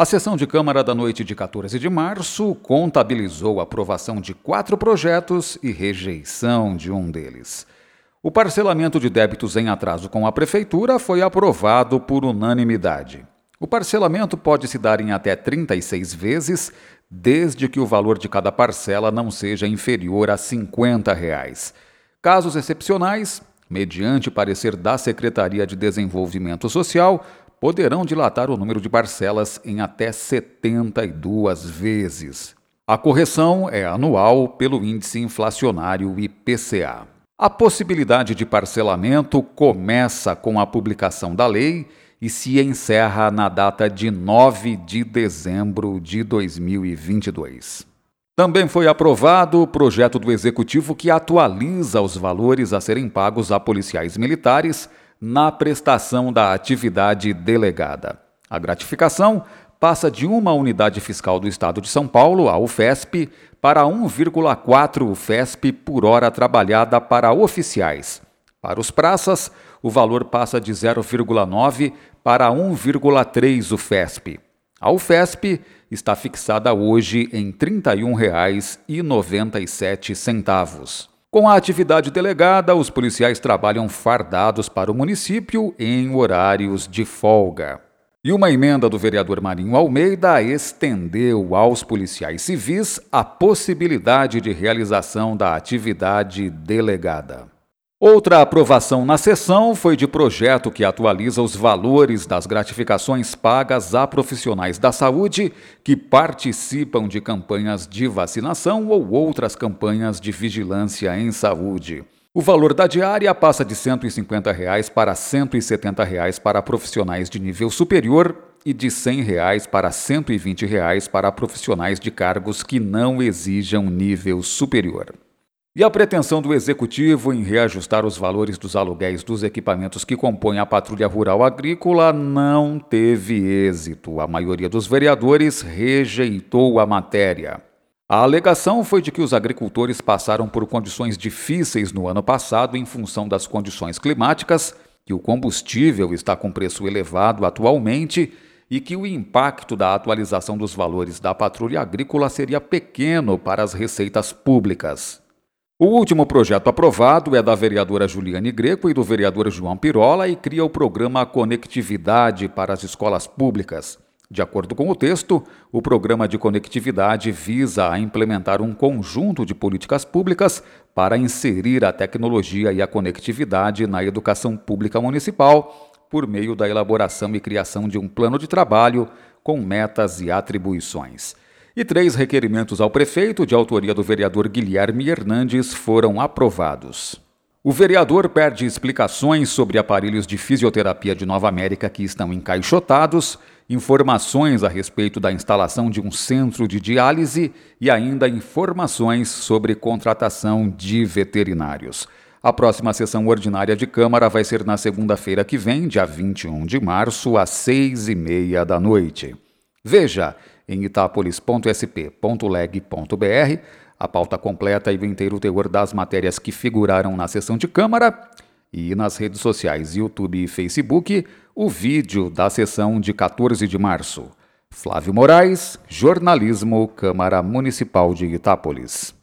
A sessão de Câmara da noite de 14 de março contabilizou a aprovação de quatro projetos e rejeição de um deles. O parcelamento de débitos em atraso com a Prefeitura foi aprovado por unanimidade. O parcelamento pode se dar em até 36 vezes, desde que o valor de cada parcela não seja inferior a 50 reais. Casos excepcionais, mediante parecer da Secretaria de Desenvolvimento Social, poderão dilatar o número de parcelas em até 72 vezes. A correção é anual pelo índice inflacionário IPCA. A possibilidade de parcelamento começa com a publicação da lei e se encerra na data de 9 de dezembro de 2022. Também foi aprovado o projeto do Executivo que atualiza os valores a serem pagos a policiais militares na prestação da atividade delegada. A gratificação passa de uma unidade fiscal do Estado de São Paulo, a UFESP, para 1,4 UFESP por hora trabalhada para oficiais. Para os praças, o valor passa de 0,9 para 1,3 UFESP. A UFESP está fixada hoje em R$ 31,97. Com a atividade delegada, os policiais trabalham fardados para o município em horários de folga. E uma emenda do vereador Marinho Almeida estendeu aos policiais civis a possibilidade de realização da atividade delegada. Outra aprovação na sessão foi de projeto que atualiza os valores das gratificações pagas a profissionais da saúde que participam de campanhas de vacinação ou outras campanhas de vigilância em saúde. O valor da diária passa de 150 reais para 170 reais para profissionais de nível superior e de 100 reais para 120 reais para profissionais de cargos que não exijam nível superior. E a pretensão do Executivo em reajustar os valores dos aluguéis dos equipamentos que compõem a Patrulha Rural Agrícola não teve êxito. A maioria dos vereadores rejeitou a matéria. A alegação foi de que os agricultores passaram por condições difíceis no ano passado em função das condições climáticas, que o combustível está com preço elevado atualmente e que o impacto da atualização dos valores da patrulha agrícola seria pequeno para as receitas públicas. O último projeto aprovado é da vereadora Juliane Greco e do vereador João Pirola e cria o programa Conectividade para as Escolas Públicas. De acordo com o texto, o programa de conectividade visa a implementar um conjunto de políticas públicas para inserir a tecnologia e a conectividade na educação pública municipal, por meio da elaboração e criação de um plano de trabalho com metas e atribuições. E três requerimentos ao prefeito, de autoria do vereador Guilherme Hernandes, foram aprovados. O vereador perde explicações sobre aparelhos de fisioterapia de Nova América que estão encaixotados informações a respeito da instalação de um centro de diálise e ainda informações sobre contratação de veterinários. A próxima sessão ordinária de Câmara vai ser na segunda-feira que vem, dia 21 de março, às seis e meia da noite. Veja em itapolis.sp.leg.br a pauta completa e o inteiro teor das matérias que figuraram na sessão de Câmara e nas redes sociais YouTube e Facebook o vídeo da sessão de 14 de março. Flávio Moraes, Jornalismo, Câmara Municipal de Itápolis.